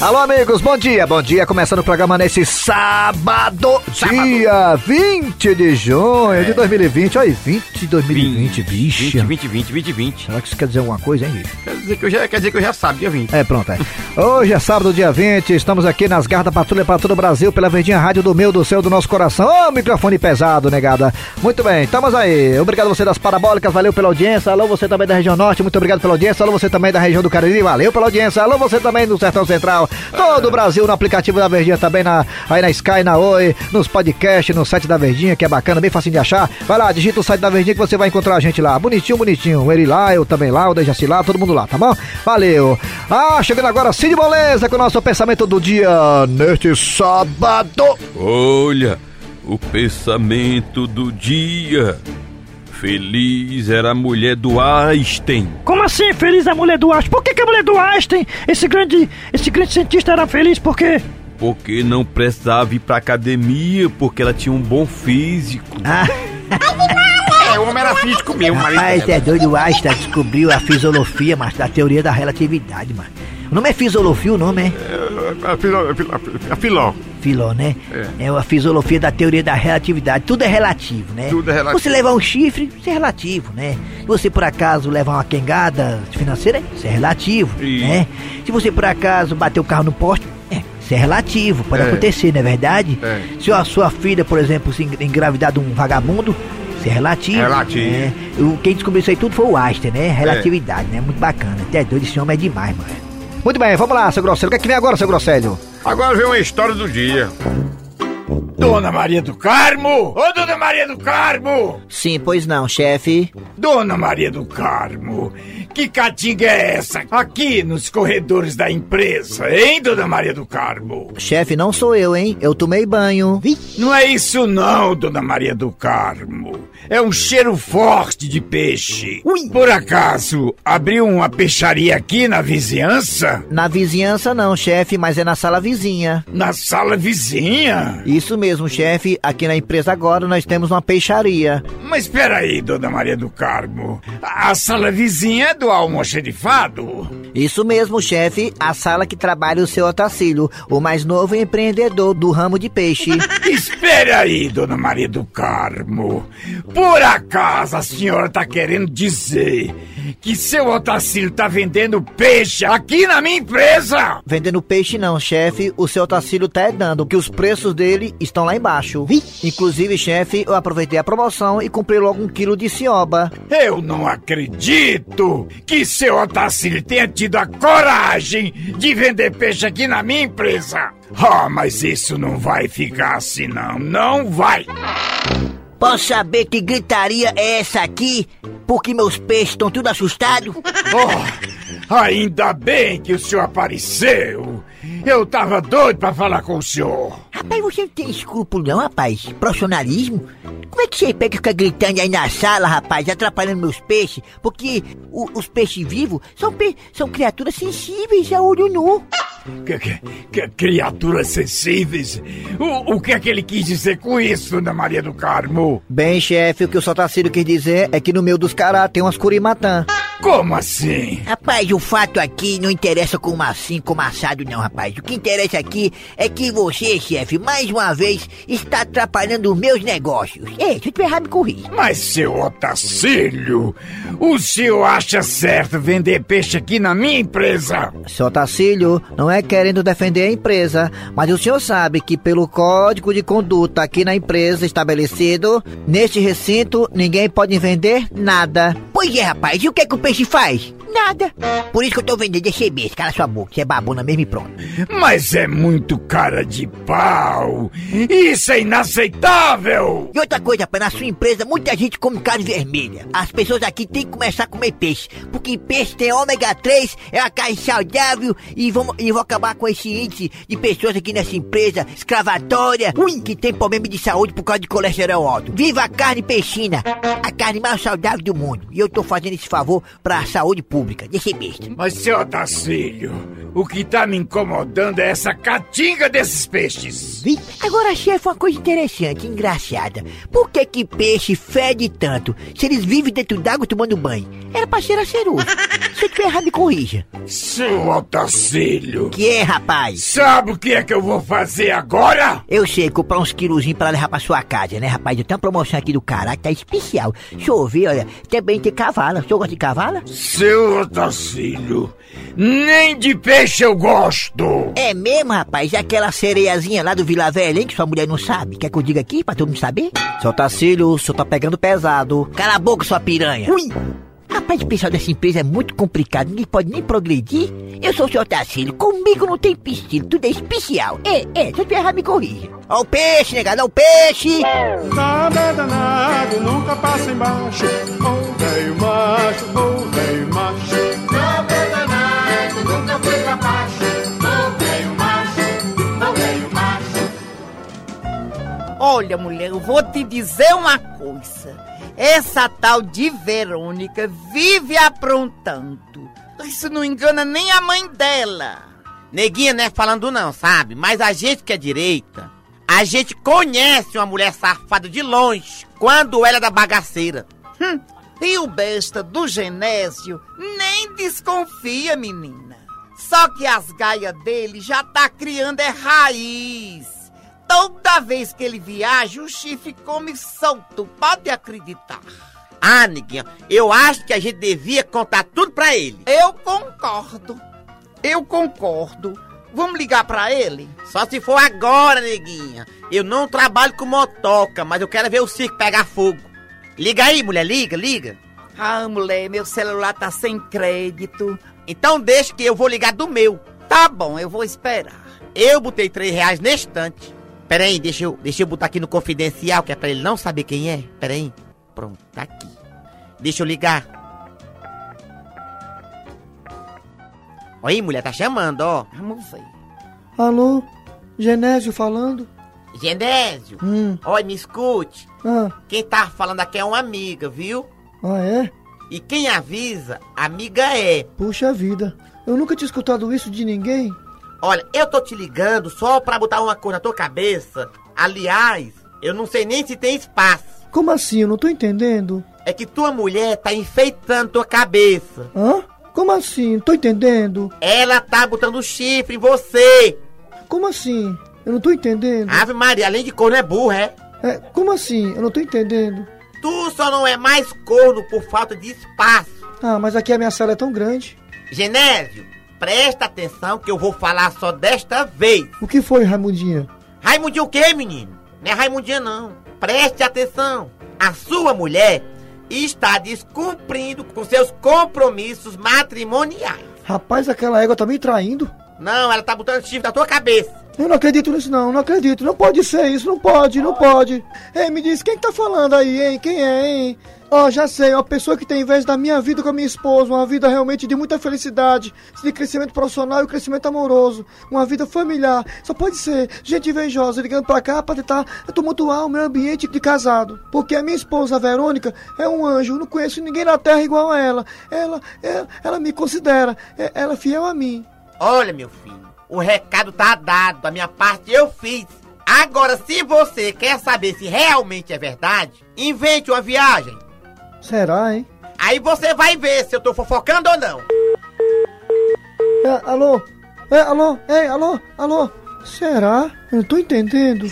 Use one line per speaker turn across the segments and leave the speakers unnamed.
Alô, amigos, bom dia, bom dia. Começando o programa nesse sábado, sábado. dia 20 de junho é. de 2020. Olha, 20 de 2020, bicho.
20, 20, 20, 20, 20.
Será que isso quer dizer alguma coisa, hein, bicho?
Quer dizer que eu já, quer dizer que eu já sabe, dia 20.
É, pronto, é. Hoje é sábado, dia 20. Estamos aqui nas garras da patrulha para todo o Brasil, pela Verdinha Rádio do meu, do céu, do nosso coração. Ô, oh, microfone pesado, negada. Muito bem, estamos aí. Obrigado você das parabólicas, valeu pela audiência. Alô, você também da região norte, muito obrigado pela audiência. Alô, você também da região do Cariri, valeu pela audiência. Alô, você também do Sertão Central. Todo o Brasil no aplicativo da Verdinha também, na, aí na Sky, na Oi, nos podcasts, no site da Verdinha, que é bacana, bem facinho de achar. Vai lá, digita o site da Verdinha que você vai encontrar a gente lá. Bonitinho, bonitinho. Ele lá, eu também lá, o Dejaci lá, todo mundo lá, tá bom? Valeu. Ah, chegando agora, Cid Moleza com o nosso pensamento do dia neste sábado.
Olha, o pensamento do dia. Feliz era a mulher do Einstein.
Como assim feliz a mulher do Einstein? Por que, que a mulher do Einstein, esse grande, esse grande cientista era feliz? Por quê?
Porque não precisava ir pra academia, porque ela tinha um bom físico.
Ah.
é, o homem era físico mesmo,
Rapaz, é doido, o Einstein descobriu a fisiologia, mas da teoria da relatividade, mano. O nome é fisiologia, o nome é?
É, a filó, a filó.
Filó, né? É. é a fisiologia da teoria da relatividade. Tudo é relativo, né?
Tudo é relativo.
Você levar um chifre, isso é relativo, né? Se você por acaso levar uma quengada financeira, isso é relativo, e... né? Se você por acaso bater o carro no poste, é, isso é relativo, pode é. acontecer, não é verdade? É. Se a sua filha, por exemplo, se engravidar de um vagabundo, isso é relativo.
Relativo. Né?
Quem descobriu isso aí tudo foi o Einstein, né? Relatividade, né? Muito bacana. Até doido, esse homem é demais, mano. Muito bem, vamos lá, seu Grosselho. O que é que vem agora, seu Grosselho?
Agora vem uma história do dia. Dona Maria do Carmo! Ô, Dona Maria do Carmo!
Sim, pois não, chefe.
Dona Maria do Carmo, que catinga é essa aqui nos corredores da empresa, hein, Dona Maria do Carmo?
Chefe, não sou eu, hein? Eu tomei banho.
Não é isso não, Dona Maria do Carmo. É um cheiro forte de peixe. Ui. Por acaso, abriu uma peixaria aqui na vizinhança?
Na vizinhança não, chefe, mas é na sala vizinha.
Na sala vizinha?
Isso mesmo, chefe. Aqui na empresa agora nós temos uma peixaria.
Mas espera aí, Dona Maria do Carmo. A sala vizinha é do almoxerifado?
Isso mesmo, chefe. A sala que trabalha o seu Otacílio, o mais novo empreendedor do ramo de peixe.
Espere aí, Dona Maria do Carmo. Por acaso a senhora tá querendo dizer que seu Otacílio tá vendendo peixe aqui na minha empresa?
Vendendo peixe não, chefe. O seu Otacílio tá dando, que os preços dele estão lá embaixo. Inclusive, chefe, eu aproveitei a promoção e comprei logo um quilo de cioba.
Eu não acredito que seu Otacílio tenha tido a coragem de vender peixe aqui na minha empresa. Ah, oh, mas isso não vai ficar assim não, não vai.
Posso saber que gritaria é essa aqui? Porque meus peixes estão tudo assustados?
Oh, ainda bem que o senhor apareceu. Eu tava doido pra falar com o senhor.
Rapaz, você não tem escrúpulo não, rapaz? Profissionalismo? Como é que você pega e fica gritando aí na sala, rapaz, atrapalhando meus peixes? Porque o, os peixes vivos são, pe são criaturas sensíveis a olho nu.
Que, que, que, criaturas sensíveis? O, o que é que ele quis dizer com isso, Dona Maria do Carmo?
Bem, chefe, o que o Sotacílio quis dizer é que no meio dos caras tem umas curimatã.
Como assim?
Rapaz, o fato aqui não interessa como assim, como assado não, rapaz. O que interessa aqui é que você, chefe, mais uma vez, está atrapalhando os meus negócios. Ei, se eu tiver errado, me corri.
Mas, seu Otacílio, o senhor acha certo vender peixe aqui na minha empresa?
Seu Otacílio, não é querendo defender a empresa, mas o senhor sabe que pelo código de conduta aqui na empresa estabelecido, neste recinto, ninguém pode vender nada. Pois é, rapaz, e o que, é que o peixe faz? Nada. Por isso que eu tô vendendo esse beijo. Cala sua boca, você é babona mesmo e pronto.
Mas é muito cara de pau. Isso é inaceitável.
E outra coisa, para na sua empresa, muita gente come carne vermelha. As pessoas aqui têm que começar a comer peixe. Porque peixe tem ômega 3, é uma carne saudável e vamos, e vou acabar com esse índice de pessoas aqui nessa empresa escravatória, ui, que tem problema de saúde por causa de colesterol alto. Viva a carne peixina, a carne mais saudável do mundo. E eu tô fazendo esse favor para a saúde pública deixa besta.
Mas, seu Otacílio, o que tá me incomodando é essa catinga desses peixes.
Agora, chefe, uma coisa interessante, engraçada. Por que que peixe fede tanto se eles vivem dentro d'água tomando banho? Era pra ser aceroso. Se eu tiver errado, me corrija.
Seu Otacílio,
Que é, rapaz?
sabe o que é que eu vou fazer agora?
Eu sei, comprar uns quilozinhos pra levar pra sua casa, né, rapaz? Eu tenho uma promoção aqui do caralho, tá especial. Deixa eu ver, olha, também tem cavala. O senhor gosta de cavala?
Seu Otacílio, nem de peixe eu gosto.
É mesmo, rapaz? É aquela sereiazinha lá do Vila Velha, hein, que sua mulher não sabe. Quer que eu diga aqui pra todo mundo saber?
Seu Tacílio, o senhor tá pegando pesado.
Cala a boca, sua piranha. Ui! Rapaz, o pessoal dessa empresa é muito complicado, ninguém pode nem progredir. Eu sou o seu Tacílio, comigo não tem piscina, tudo é especial. É, é, se eu tiver errado, me corrija. Ó o peixe, negado, ó o peixe!
Nada danado, nunca passa embaixo. Velho macho, velho macho. Nada danado, nunca foi pra baixo.
Olha, mulher, eu vou te dizer uma coisa. Essa tal de Verônica vive aprontando. Isso não engana nem a mãe dela.
Neguinha não é falando não, sabe? Mas a gente que é direita, a gente conhece uma mulher safada de longe, quando ela é da bagaceira.
Hum, e o besta do Genésio nem desconfia, menina. Só que as gaias dele já tá criando é raiz. Toda vez que ele viaja, o chifre come solto, pode acreditar.
Ah, neguinha, eu acho que a gente devia contar tudo pra ele.
Eu concordo. Eu concordo. Vamos ligar pra ele?
Só se for agora, neguinha. Eu não trabalho com motoca, mas eu quero ver o circo pegar fogo. Liga aí, mulher, liga, liga.
Ah, mulher, meu celular tá sem crédito.
Então deixa que eu vou ligar do meu.
Tá bom, eu vou esperar.
Eu botei três reais na estante. Pera aí, deixa eu, deixa eu botar aqui no confidencial, que é pra ele não saber quem é. Pera aí. Pronto, tá aqui. Deixa eu ligar. Oi, mulher, tá chamando, ó.
Vamos ver.
Alô? Genésio falando?
Genésio,
Hum,
olha, me escute.
ah,
Quem tá falando aqui é uma amiga, viu?
ah é?
E quem avisa, amiga é.
Puxa vida, eu nunca tinha escutado isso de ninguém.
Olha, eu tô te ligando só pra botar uma coisa na tua cabeça. Aliás, eu não sei nem se tem espaço.
Como assim? Eu não tô entendendo.
É que tua mulher tá enfeitando tua cabeça.
Hã? Como assim? Não tô entendendo.
Ela tá botando chifre em você.
Como assim? Eu não tô entendendo.
Ave Maria, além de corno é burra, é?
É, como assim? Eu não tô entendendo.
Tu só não é mais corno por falta de espaço.
Ah, mas aqui a minha sala é tão grande.
Genésio, presta atenção que eu vou falar só desta vez.
O que foi, Raimundinha?
Raimundinho o quê, menino? Não é Raimundinha, não. Preste atenção. A sua mulher está descumprindo com seus compromissos matrimoniais.
Rapaz, aquela égua tá me traindo.
Não, ela tá botando chifre na tua cabeça.
Eu não acredito nisso não, não acredito. Não pode ser isso, não pode, não pode. Ei, me diz, quem que tá falando aí, hein? Quem é, hein? Ó, já sei, uma pessoa que tem inveja da minha vida com a minha esposa, uma vida realmente de muita felicidade, de crescimento profissional e crescimento amoroso, uma vida familiar. Só pode ser gente invejosa ligando pra cá pra tentar tumultuar o meu ambiente de casado. Porque a minha esposa, a Verônica, é um anjo, não conheço ninguém na terra igual a ela. Ela, ela, ela me considera, é- ela é fiel a mim.
Olha, meu filho, o recado tá dado. Da minha parte eu fiz. Agora, se você quer saber se realmente é verdade, invente uma viagem.
Será, hein?
Aí você vai ver se eu tô fofocando ou não.
É, alô? É, alô? É, alô? Alô? Será? Eu não tô entendendo.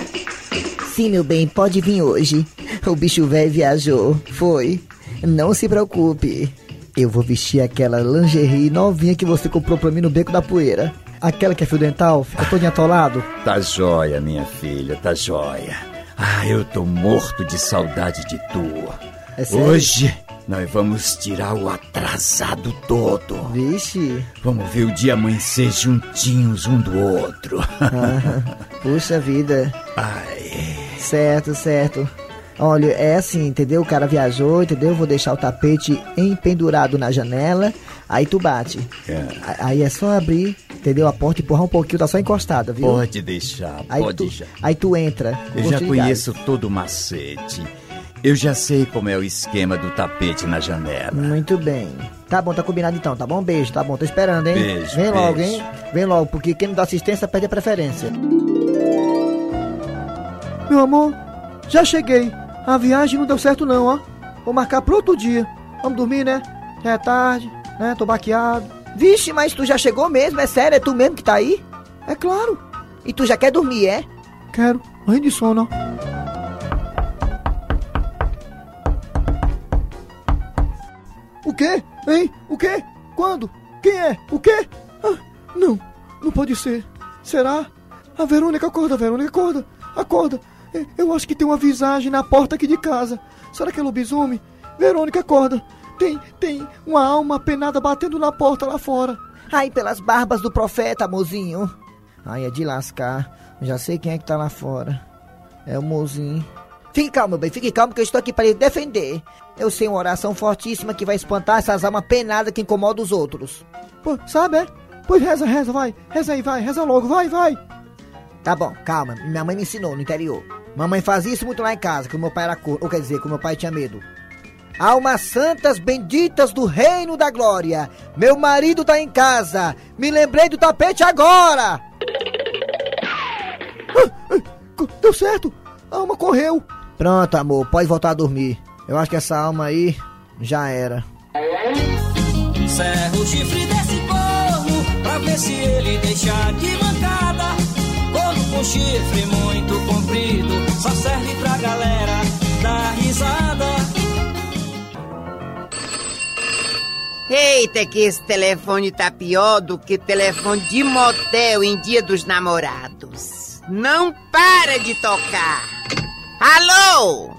Sim, meu bem, pode vir hoje. O bicho velho viajou. Foi. Não se preocupe. Eu vou vestir aquela lingerie novinha que você comprou pra mim no Beco da Poeira. Aquela que é fio dental, fica todo atolado.
Tá jóia, minha filha, tá jóia. Ah, eu tô morto de saudade de tu.
É sério?
Hoje nós vamos tirar o atrasado todo.
Vixe.
Vamos ver o dia amanhecer juntinhos um do outro.
Puxa vida.
Ai,
Certo, certo. Olha, é assim, entendeu? O cara viajou, entendeu? Vou deixar o tapete empendurado na janela. Aí tu bate.
É.
Aí é só abrir, entendeu? A porta e empurrar um pouquinho, tá só encostada, viu?
pode deixar,
Aí
pode
tu,
deixar.
aí tu entra.
Eu já conheço todo o macete. Eu já sei como é o esquema do tapete na janela.
Muito bem. Tá bom, tá combinado então, tá bom? Beijo, tá bom, tô esperando, hein?
Beijo,
Vem logo,
beijo.
hein? Vem logo, porque quem não dá assistência perde a preferência.
Meu amor, já cheguei. A viagem não deu certo não, ó. Vou marcar pro outro dia. Vamos dormir, né? Já é tarde. né? Tô baqueado.
Vixe, mas tu já chegou mesmo? É sério? É tu mesmo que tá aí?
É claro,
E tu já quer dormir, é?
quero. Morrendo de sono, ó. O quê? Hein? O quê? Quando? Quem é? O quê? Ah, não, não pode ser. Será? A Verônica, acorda, Verônica, acorda. Acorda. É, Eu acho que tem uma visagem na porta aqui de casa. Será que é lobisomem? Verônica, acorda. Tem, tem uma alma penada batendo na porta lá fora.
Ai, pelas barbas do profeta, mozinho. Ai, é de lascar. Já sei quem é que tá lá fora. É o mozinho. Fique calmo, meu bem, fique calmo que eu estou aqui para lhe defender. Eu sei uma oração fortíssima que vai espantar essas almas penadas que incomodam os outros.
Pô, sabe, é? Pois reza, reza, vai. Reza aí, vai. Reza logo, vai, vai.
Tá bom, calma. Minha mãe me ensinou no interior. Mamãe fazia isso muito lá em casa, que o meu pai era cor, ou quer dizer, que o meu pai tinha medo. Almas santas benditas do reino da glória. Meu marido tá em casa. Me lembrei do tapete agora.
Co- Deu certo. A alma correu.
Pronto, amor, pode voltar a dormir. Eu acho que essa alma aí já era.
Serra o chifre desse corno pra ver se ele deixa de mancada. Com chifre muito comprido só serve pra galera dar risada.
Eita, que esse telefone tá pior do que telefone de motel em dia dos namorados. Não para de tocar. Alô?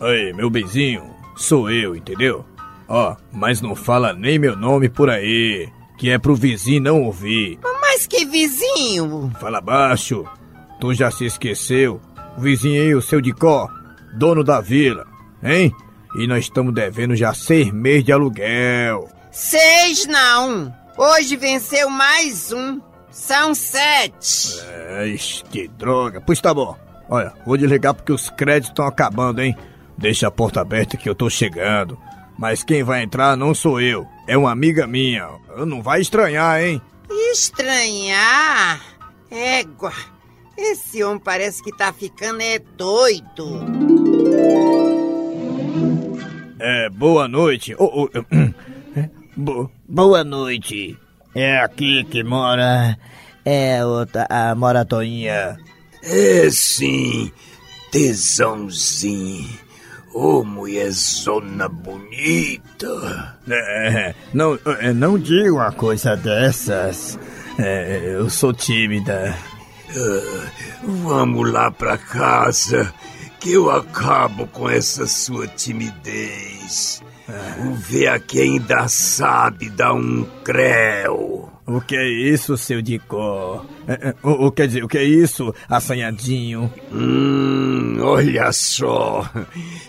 Aí, meu benzinho, sou eu, entendeu? Ó, mas não fala nem meu nome por aí, que é pro vizinho não ouvir.
Mas que vizinho?
Fala baixo, tu já se esqueceu? O vizinho aí, o seu de có, dono da vila, hein? E nós estamos devendo já seis meses de aluguel.
Seis não. Hoje venceu mais um. São sete.
É, que droga. Pois tá bom. Olha, vou desligar porque os créditos estão acabando, hein? Deixa a porta aberta que eu tô chegando. Mas quem vai entrar não sou eu. É uma amiga minha. Não vai estranhar, hein?
Estranhar? Égua. Esse homem parece que tá ficando é doido.
É, boa noite. Ô, é, bo- boa noite. É aqui que mora. É outra, a Moratoinha.
É sim, tesãozinho. Ô, mulherzona bonita.
É, não, é, não diga uma coisa dessas. É, eu sou tímida.
Ah, vamos lá pra casa, que eu acabo com essa sua timidez. O ver que ainda sabe dar um creu.
O que é isso, seu Dicó? É, é, o, o, quer dizer, o que é isso, assanhadinho?
Hum, olha só.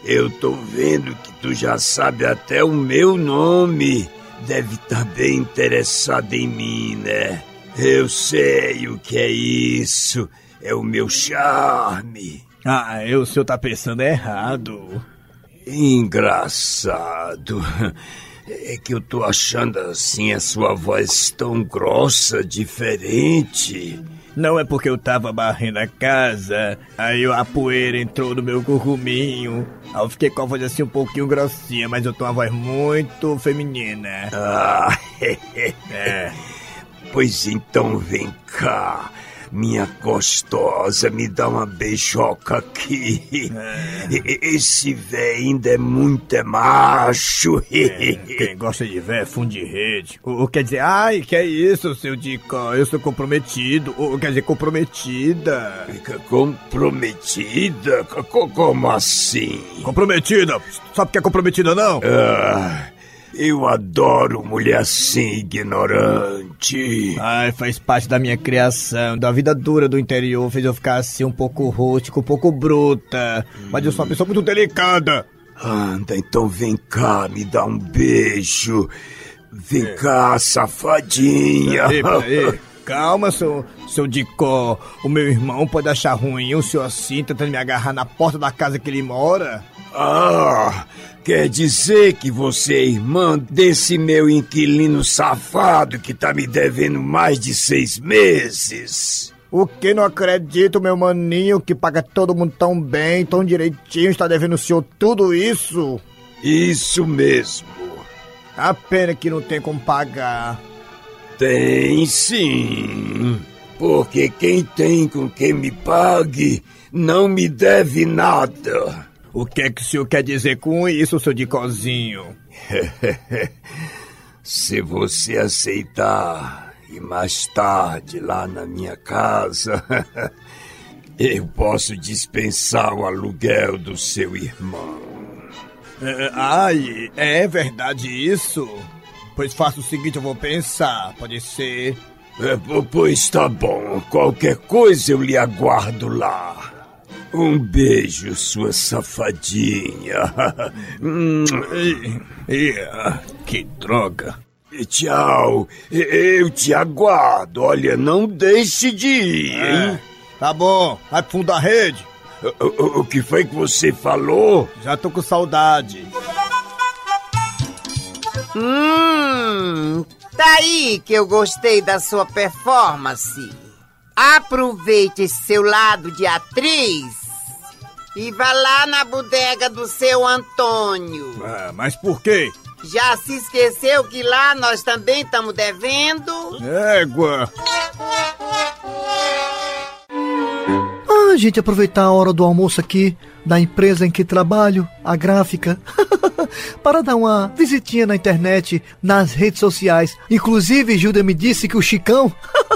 Eu tô vendo que tu já sabe até o meu nome. Deve estar bem interessado em mim, né? Eu sei o que é isso. É o meu charme.
Ah, eu, o senhor tá pensando errado.
Engraçado. É que eu tô achando assim a sua voz tão grossa, diferente.
Não é porque eu tava varrendo a casa, aí a poeira entrou no meu curruminho. Aí eu fiquei com a voz assim um pouquinho grossinha, mas eu tô uma voz muito feminina.
Ah,
É.
pois então vem cá. Minha gostosa, me dá uma beijoca aqui. E- Esse véi ainda é muito é macho.
É, Quem gosta de ver fundo de rede. O, o quer dizer, ai, que é isso, seu Dicó? Eu sou comprometido. Ou quer dizer, comprometida.
Fica comprometida? Co- Como assim?
Comprometida? Sabe o que é comprometida, não?
Ah, eu adoro mulher assim, ignorante.
Ai, faz parte da minha criação, da vida dura do interior, fez eu ficar assim um pouco rústico, um pouco bruta. Mas eu sou uma pessoa muito delicada.
Anda, então vem cá, me dá um beijo. Vem cá, safadinha.
Peraí, peraí. Calma, seu, seu Dicó. O meu irmão pode achar ruim o senhor assim, tentando me agarrar na porta da casa que ele mora.
Ah, quer dizer que você é irmã desse meu inquilino safado que tá me devendo mais de seis meses?
O que não acredito, meu maninho, que paga todo mundo tão bem, tão direitinho, está devendo o senhor tudo isso?
Isso mesmo.
A pena que não tem como pagar.
Tem sim. Porque quem tem com quem me pague não me deve nada.
O que é que o senhor quer dizer com isso, seu Dicozinho?
Se você aceitar e mais tarde lá na minha casa, eu posso dispensar o aluguel do seu irmão.
É, ai, é verdade isso? Pois faça o seguinte, eu vou pensar, pode ser.
É, po- pois tá bom, qualquer coisa eu lhe aguardo lá. Um beijo, sua safadinha. Hum,
ah, que droga.
e Tchau, eu te aguardo. Olha, não deixe de ir, hein?
Tá bom, vai pro fundo da rede.
O, o- o que foi que você falou?
Já tô com saudade.
Hum, tá aí que eu gostei da sua performance. Aproveite esse seu lado de atriz e vá lá na bodega do seu Antônio.
Ah, mas por quê?
Já se esqueceu que lá nós também estamos devendo?
Égua.
Ah, gente, aproveitar a hora do almoço aqui da empresa em que trabalho, a gráfica, para dar uma visitinha na internet, nas redes sociais. Inclusive, Gilda me disse que o Chicão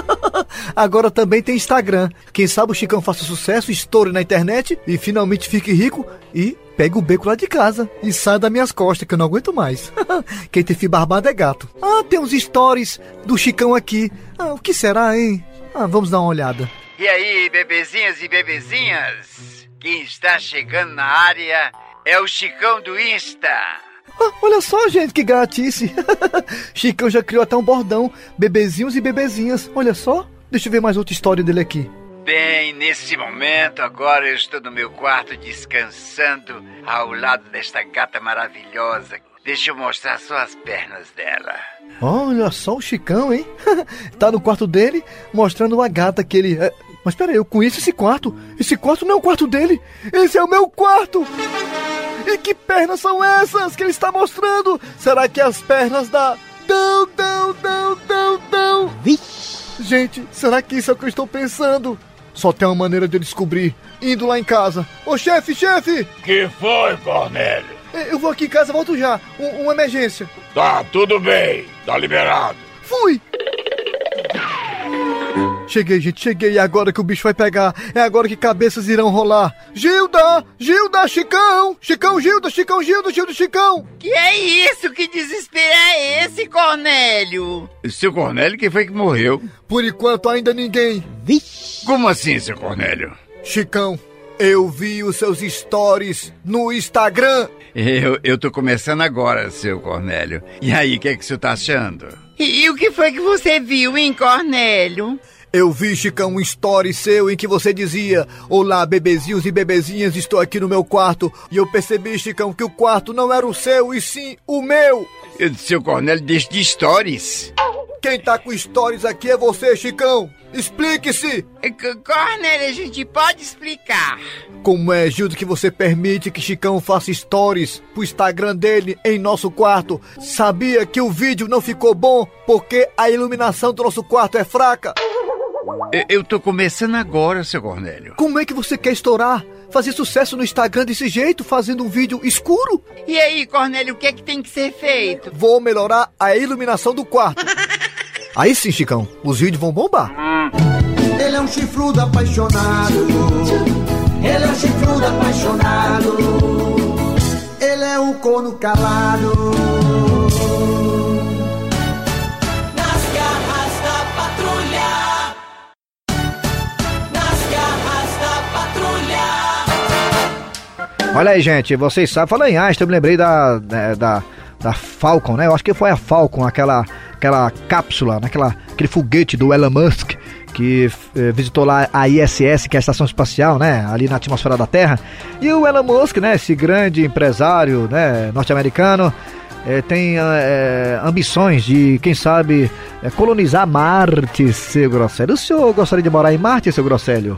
agora também tem Instagram. Quem sabe o Chicão faça sucesso, estoure na internet e finalmente fique rico e pegue o beco lá de casa e saia das minhas costas, que eu não aguento mais. Quem tem fio barbado é gato. Ah, tem uns stories do Chicão aqui. Ah, o que será, hein? Ah, vamos dar uma olhada.
E aí, bebezinhas e bebezinhas? Quem está chegando na área é o Chicão do Insta.
Ah, olha só, gente, que gatice. Chicão já criou até um bordão. Bebezinhos e bebezinhas. Olha só. Deixa eu ver mais outra história dele aqui.
Bem, nesse momento, agora eu estou no meu quarto descansando ao lado desta gata maravilhosa. Deixa eu mostrar só as pernas dela.
Olha só o Chicão, hein? tá no quarto dele, mostrando uma gata que ele. é, Mas peraí, eu conheço esse quarto. Esse quarto não é o quarto dele. Esse é o meu quarto. E que pernas são essas que ele está mostrando? Será que é as pernas da. Dão, dão, dão, dão, dão. Gente, será que isso é o que eu estou pensando? Só tem uma maneira de eu descobrir. Indo lá em casa. Ô chefe, chefe!
Que foi, Cornélio?
Eu vou aqui em casa, volto já. Um- uma emergência.
Tá, tudo bem. Tá liberado.
Fui! Cheguei, gente, cheguei. E agora que o bicho vai pegar? É agora que cabeças irão rolar. Gilda! Gilda, Chicão! Chicão, Gilda, Chicão, Gilda, Gilda, Chicão!
Que é isso? Que desespero é esse, Cornélio?
Seu Cornélio, quem foi que morreu?
Por enquanto ainda ninguém.
Como assim, seu Cornélio?
Chicão, eu vi os seus stories no Instagram.
Eu, eu tô começando agora, seu Cornélio. E aí, o que é que você tá achando?
E, e o que foi que você viu, hein, Cornélio?
Eu vi, Chicão, um story seu em que você dizia: Olá, bebezinhos e bebezinhas, estou aqui no meu quarto. E eu percebi, Chicão, que o quarto não era o seu, e sim o meu.
Eu seu Cornélio, deixa de stories.
Quem tá com stories aqui é você, Chicão. Explique-se.
C- Cornélio, a gente pode explicar.
Como é, Gildo, que você permite que Chicão faça stories pro Instagram dele em nosso quarto? Sabia que o vídeo não ficou bom porque a iluminação do nosso quarto é fraca?
Eu, eu tô começando agora, seu Cornélio.
Como é que você quer estourar? Fazer sucesso no Instagram desse jeito, fazendo um vídeo escuro?
E aí, Cornélio, o que é que tem que ser feito?
Vou melhorar a iluminação do quarto. Aí sim, Chicão, os vídeos vão bombar.
Ele é um chifrudo apaixonado. Ele é um chifrudo apaixonado. Ele é um corno calado.
Olha aí, gente, vocês sabem, falando em Einstein, eu me lembrei da, da, da, da Falcon, né? Eu acho que foi a Falcon, aquela, aquela cápsula, naquela, aquele foguete do Elon Musk que eh, visitou lá a ISS, que é a estação espacial, né? Ali na atmosfera da Terra. E o Elon Musk, né? Esse grande empresário, né? Norte-americano, eh, tem eh, ambições de, quem sabe, eh, colonizar Marte, seu Grosselio. O senhor gostaria de morar em Marte, seu Grosselio?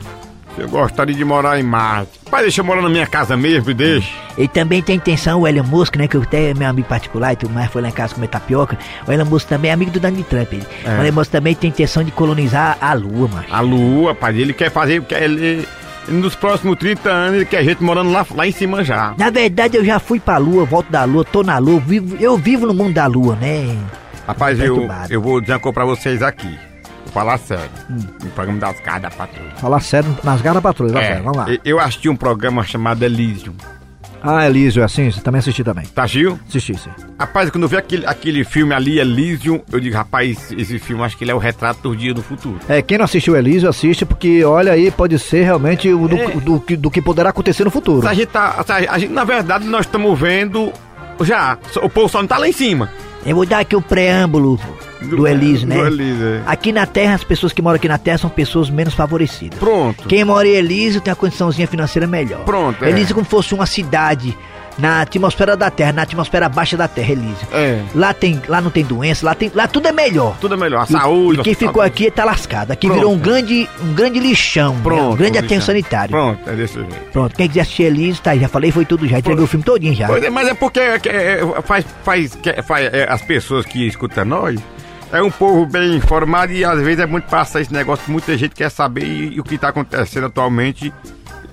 Eu gostaria de morar em Marte. Pai, deixa eu morar na minha casa mesmo, e deixa.
Ele também tem intenção, o Elon Musk, né? Que eu até é meu amigo particular e tudo mais, foi lá em casa comer tapioca. O Elon Musk também é amigo do Donald Trump. Ele.
É.
O Elon Musk também tem intenção de colonizar a Lua, mano.
A Lua, pai, ele quer fazer. Quer, ele, nos próximos 30 anos, ele quer gente morando lá, lá em cima já.
Na verdade, eu já fui pra Lua, volto da Lua, tô na Lua, vivo, eu vivo no mundo da Lua, né?
Rapaz, eu, eu vou dizer uma coisa pra vocês aqui. Falar sério. No programa das caras da patrulha.
Falar sério nas garras da patrulha, tá
É,
certo, vamos lá.
eu- assisti um programa chamado Elysium.
Ah, Elísio, é assim, você também assisti também.
Tá, Gil?
Assisti, sim.
Rapaz, quando eu vi aquele, aquele filme ali, Elysium, eu digo, rapaz, esse filme acho que ele é o retrato do dia do futuro.
É, quem não assistiu Elísio, assiste, porque olha aí, pode ser realmente o do,
É.
do, que- do que poderá acontecer no futuro.
A gente tá. A gente, na verdade, nós estamos vendo já. O povo só não tá lá em cima.
Eu vou dar aqui o preâmbulo do, Elísio, né?
do Elísio, é.
Aqui na Terra, as pessoas que moram aqui na Terra são pessoas menos favorecidas.
Pronto.
Quem mora em Elísio tem uma condiçãozinha financeira melhor.
Pronto, é.
Elísio é como fosse uma cidade na atmosfera da Terra, na atmosfera baixa da Terra, Elísio.
É.
Lá, tem, lá não tem doença, lá, tem, lá tudo é melhor.
Tudo é melhor. A
E-
saúde.
E quem
a-
ficou aqui tá lascado. Aqui
Pronto.
virou um grande, um grande lixão. né?
Pronto.
Um grande
lixão.
aterro sanitário.
Pronto, é desse jeito.
Pronto, quem quiser assistir Elísio, tá aí. Já falei, foi tudo já. Entreguei o filme todinho já.
Pois é, mas é porque é, que é, faz, faz, é, faz é, as pessoas que escutam nós. É um povo bem informado e às vezes é muito passar esse negócio que muita gente quer saber e, e o que tá acontecendo atualmente.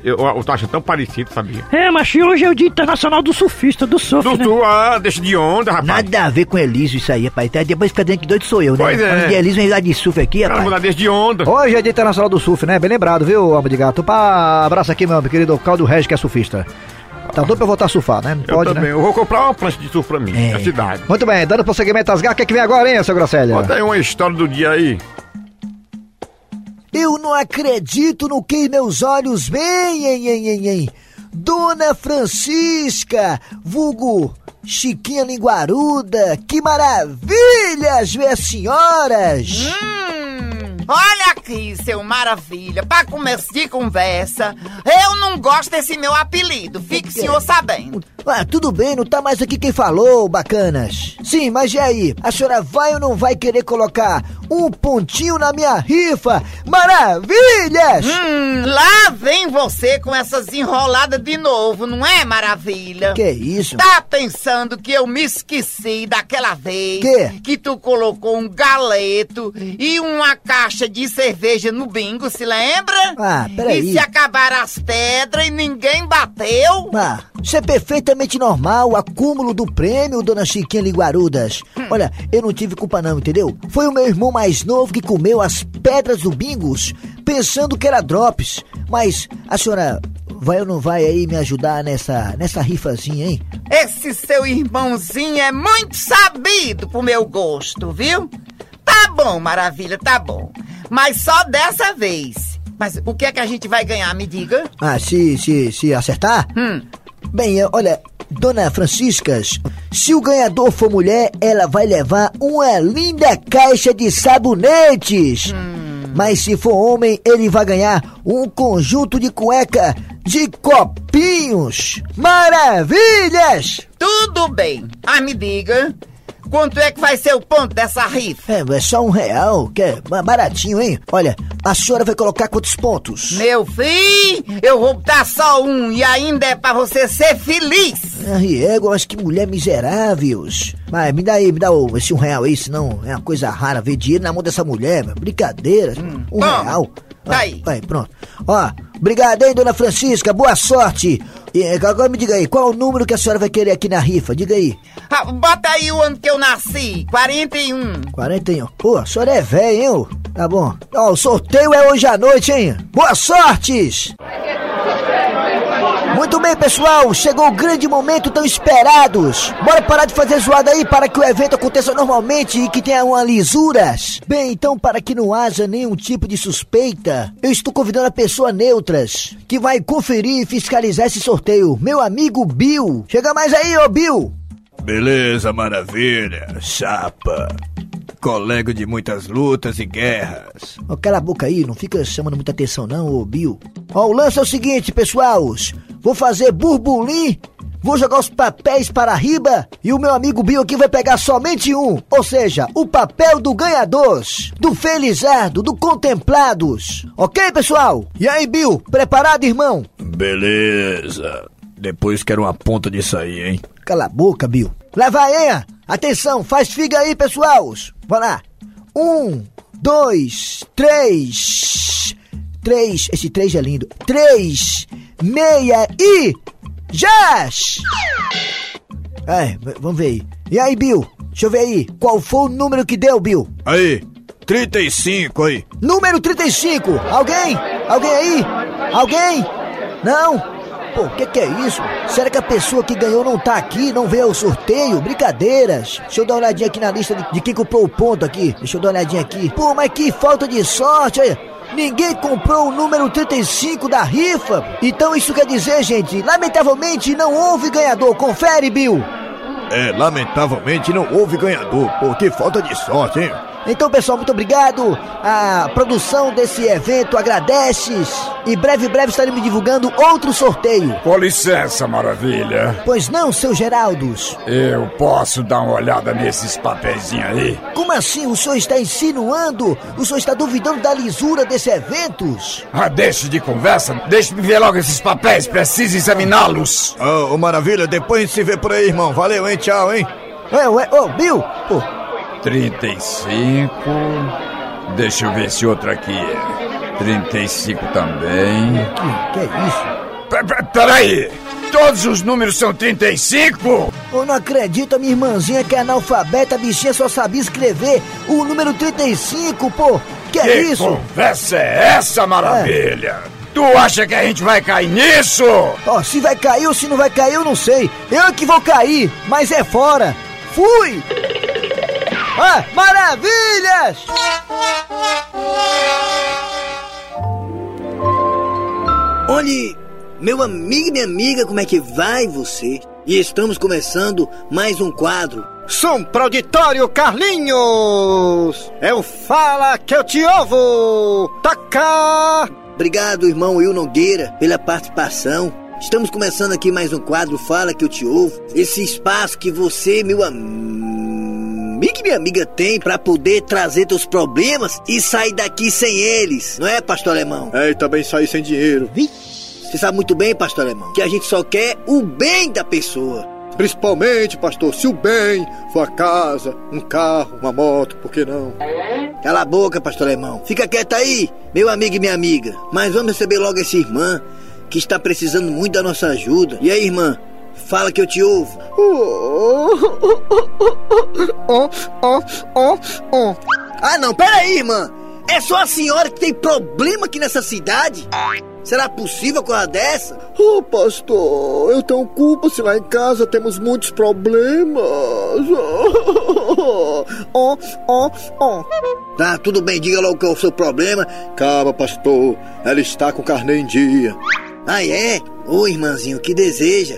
Eu, eu tô achando tão parecido, sabia?
É, mas hoje é o Dia Internacional do Surfista, do surf,
Do
né?
tu, ah, deixa de onda, rapaz.
Nada a ver com Elísio isso aí, rapaz. Até Depois fica dentro de doido sou eu, né?
Pois é.
De Elísio, vem lá de surf aqui,
Cara,
rapaz.
mudar desde de onda.
Hoje é Dia Internacional do Surf, né? Bem lembrado, viu, Alma de Gato? Pá, abraço aqui, meu querido Caldo Regis, que é surfista. Tá doido pra eu voltar a surfar, né? Não
Eu
pode,
também.
né?
Eu vou comprar uma prancha de surf pra mim,
É.
na cidade.
Muito bem, dando prosseguimento às garras, o que, é que vem agora, hein, seu Grosselha?
Bota aí uma história do dia aí.
Eu não acredito no que meus olhos veem, hein, hein, hein, hein. Dona Francisca, vulgo Chiquinha Linguaruda, que maravilhas ver as senhoras!
Hum, olha aqui, seu maravilha, pra começo de conversa, eu não gosto desse meu apelido, fique o senhor sabendo.
Ah, tudo bem, não tá mais aqui quem falou, bacanas. Sim, mas e aí? A senhora vai ou não vai querer colocar um pontinho na minha rifa? Maravilhas!
Hum, lá vem você com essas enroladas de novo, não é, maravilha?
Que isso?
Tá pensando que eu me esqueci daquela vez
Quê?
que tu colocou um galeto e uma caixa de cerveja no bingo, se lembra?
Ah, peraí.
E se acabaram as pedras e ninguém bateu?
Ah, isso é perfeitamente normal, o acúmulo do prêmio, dona Chiquinha Linguarudas. Olha, eu não tive culpa não, entendeu? Foi o meu irmão mais novo que comeu as pedras do bingos, pensando que era drops. Mas a senhora vai ou não vai aí me ajudar nessa, nessa rifazinha, hein?
Esse seu irmãozinho é muito sabido pro meu gosto, viu? Tá bom, maravilha, tá bom. Mas só dessa vez. Mas o que é que a gente vai ganhar, me diga?
Ah, se, se, se acertar?
Hum.
Bem, eh, olha, dona Franciscas, se o ganhador for mulher, ela vai levar uma linda caixa de sabonetes. Mas se for homem, ele vai ganhar um conjunto de cueca de copinhos. Maravilhas!
Tudo bem. Ah, me diga. Quanto é que vai ser o ponto dessa rifa?
É, é só um real, que é ba- baratinho, hein? Olha, a senhora vai colocar quantos pontos?
Meu filho, eu vou botar só um e ainda é pra você ser feliz.
Ah, Riego, mas que mulher miseráveis. Mas me dá aí, me dá o- esse um real aí, senão é uma coisa rara ver dinheiro na mão dessa mulher, brincadeira. um
toma.
real.
Tá
Ah,
aí.
Vai, pronto. Ó, obrigado, hein, dona Francisca, boa sorte. E eh, agora me diga aí, qual o número que a senhora vai querer aqui na rifa? Diga aí.
Ah, bota aí o ano que eu nasci, 41.
41. Pô, a senhora é velha, hein? ô? Tá bom. Ó, o sorteio é hoje à noite, hein? Boa sortes! Muito bem, pessoal, chegou o grande momento tão esperados. Bora parar de fazer zoada aí para que o evento aconteça normalmente e que tenha uma lisuras. Bem, então, para que não haja nenhum tipo de suspeita, eu estou convidando a pessoa neutras que vai conferir e fiscalizar esse sorteio. Meu amigo Bill. Chega mais aí, ô Bill.
Beleza, maravilha, chapa. Colega de muitas lutas e guerras.
Ó, cala a boca aí, não fica chamando muita atenção não, ô Bill. Ó, o lance é o seguinte, pessoal. Vou fazer burbulim Vou jogar os papéis para riba e o meu amigo Bill aqui vai pegar somente um, ou seja, o papel do ganhador, do felizardo, do contemplados. Ok, pessoal? E aí, Bill, preparado, irmão?
Beleza. Depois quero uma ponta disso aí, hein?
Cala a boca, Bill. Lá vai, hein? Atenção, faz figa aí, pessoal. Vai lá. Um, dois, três. Três, esse três é lindo. Três, meia e. Jazz! É, vamos ver aí. E aí, Bill? Deixa eu ver aí. Qual foi o número que deu, Bill?
Aí, 35 aí.
Número 35! Alguém? Alguém aí? Alguém? Não? Pô, o que, que é isso? Será que a pessoa que ganhou não tá aqui, não veio ao sorteio? Brincadeiras. Deixa eu dar uma olhadinha aqui na lista de, de quem comprou o ponto aqui. Deixa eu dar uma olhadinha aqui. Pô, mas que falta de sorte, olha. Ninguém comprou o número 35 da rifa. Então isso quer dizer, gente, lamentavelmente não houve ganhador. Confere, Bill.
É, lamentavelmente não houve ganhador, porque falta de sorte, hein?
Então, pessoal, muito obrigado. A produção desse evento agradece. E breve, breve estaremos divulgando outro sorteio.
Com licença, maravilha.
Pois não, seu Geraldos?
Eu posso dar uma olhada nesses papeizinhos aí?
Como assim o senhor está insinuando? O senhor está duvidando da lisura desse evento?
Ah, deixe de conversa. Deixe-me ver logo esses papéis. Preciso examiná-los.
Ô, ô, maravilha, depois a gente se vê por aí, irmão. Valeu, hein? Tchau, hein?
Ué, ué, ô, Bill, pô,
35. Deixa eu ver se outro aqui é. 35 também.
que, que é isso?
P -p Peraí! Todos os números são 35?
Eu não acredito, minha irmãzinha que é analfabeta, a bichinha só sabia escrever o número 35, pô. Que, é isso?
conversa é essa, maravilha? Tu acha que a gente vai cair nisso?
Ó, se vai cair ou se não vai cair, eu não sei. Eu é que vou cair, mas é fora. Fui! Ah, maravilhas!
Olhe, meu amigo e minha amiga, como é que vai você? E estamos começando mais um quadro.
Som pro auditório, Carlinhos! É o Fala que eu te ouvo! Taca!
Obrigado, irmão Will Nogueira, pela participação. Estamos começando aqui mais um quadro Fala que eu te ouvo. Esse espaço que você, meu amigo e minha amiga, tem para poder trazer teus problemas e sair daqui sem eles. Não é, pastor alemão?
É, e também sair sem dinheiro.
Você sabe muito bem, pastor alemão, que a gente só quer o bem da pessoa.
Principalmente, pastor, se o bem for a casa, um carro, uma moto, por que não?
Cala a boca, pastor alemão. Fica quieto aí, meu amigo e minha amiga. Mas vamos receber logo essa irmã que está precisando muito da nossa ajuda. E aí, irmã? Fala que eu te ouvo.
Oh, oh, oh, oh.
Ah, não, peraí, irmã. É só a senhora que tem problema aqui nessa cidade? Será possível uma coisa dessa?
Oh, pastor, eu tenho culpa se lá em casa temos muitos problemas. Oh, oh, oh.
Tá, tudo bem, diga logo qual é o seu problema.
Calma, pastor, ela está com carne em dia.
Ah, é? Ô, irmãzinho, o que deseja?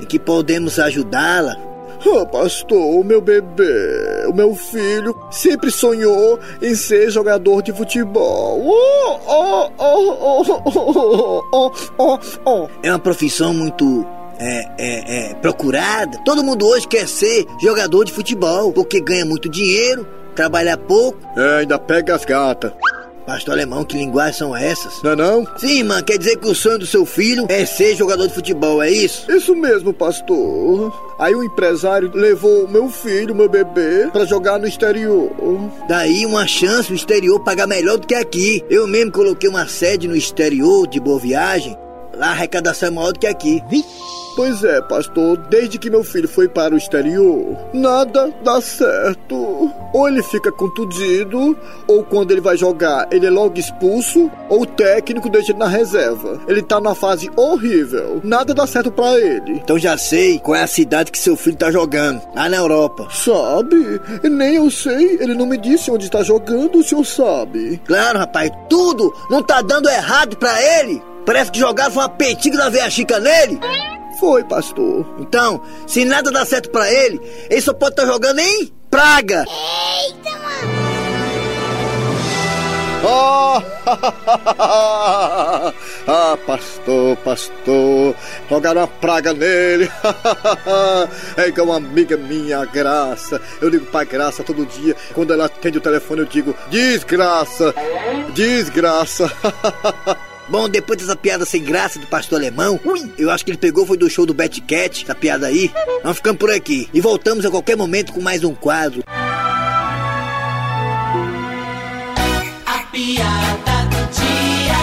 E que podemos ajudá-la?
Oh, pastor, o meu bebê, o meu filho, sempre sonhou em ser jogador de futebol. Oh, oh, oh, oh, oh, oh, oh, oh.
É uma profissão muito é, é, é, procurada. Todo mundo hoje quer ser jogador de futebol, porque ganha muito dinheiro, trabalha pouco.
É, ainda pega as gatas.
Pastor alemão, que linguagem são essas?
Não é não?
Sim, irmã, quer dizer que o sonho do seu filho é ser jogador de futebol, é isso?
Isso mesmo, pastor. Aí o empresário levou meu filho, meu bebê, para jogar no exterior.
Daí uma chance no exterior pagar melhor do que aqui. Eu mesmo coloquei uma sede no exterior de Boa Viagem. Lá a arrecadação é maior do que aqui.
Pois é, pastor, desde que meu filho foi para o exterior, nada dá certo. Ou ele fica contundido, ou quando ele vai jogar, ele é logo expulso, ou o técnico deixa ele na reserva. Ele tá numa fase horrível. Nada dá certo para ele.
Então já sei qual é a cidade que seu filho tá jogando. Lá na Europa.
Sabe? Nem eu sei. Ele não me disse onde está jogando, o senhor sabe.
Claro, rapaz, tudo não tá dando errado para ele. Parece que jogaram uma petiga da veia chica nele.
Foi, pastor.
Então, se nada dá certo para ele, ele só pode estar tá jogando em praga.
Eita, mano.
Oh, Ah, pastor, pastor, jogaram uma praga nele. é igual uma amiga minha, a Graça. Eu ligo pra Graça todo dia. Quando ela atende o telefone, eu digo: desgraça, desgraça.
Bom, depois dessa piada sem graça do pastor alemão, ui, eu acho que ele pegou foi do show do Betty Cat, essa piada aí. Nós ficamos por aqui e voltamos a qualquer momento com mais um quadro.
A piada do dia.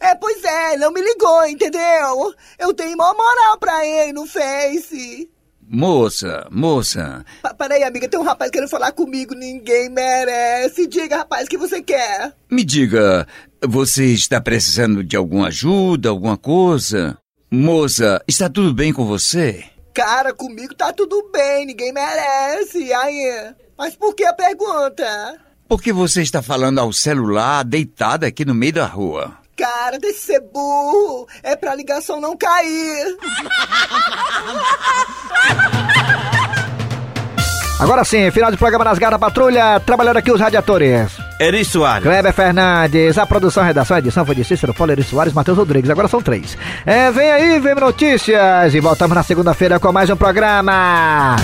É, pois é, não me ligou, entendeu? Eu tenho maior moral pra ele no Face.
Moça, moça,
Pa peraí, amiga, tem um rapaz querendo falar comigo, ninguém merece. Diga, rapaz, o que você quer?
me diga, você está precisando de alguma ajuda, alguma coisa? Moça, está tudo bem com você?
Cara, comigo tá tudo bem, ninguém merece. Aí, mas por que a pergunta?
Porque você está falando ao celular deitada aqui no meio da rua.
Cara, deixa de ser burro. É pra ligação não cair.
Agora sim, final de programa nas garras da patrulha, trabalhando aqui os radiadores.
Eri Soares.
Kleber Fernandes, a produção, a redação, a edição foi de Cícero Paulo, Eri Soares, Matheus Rodrigues. Agora são três. É, vem aí, vem notícias e voltamos na segunda-feira com mais um programa.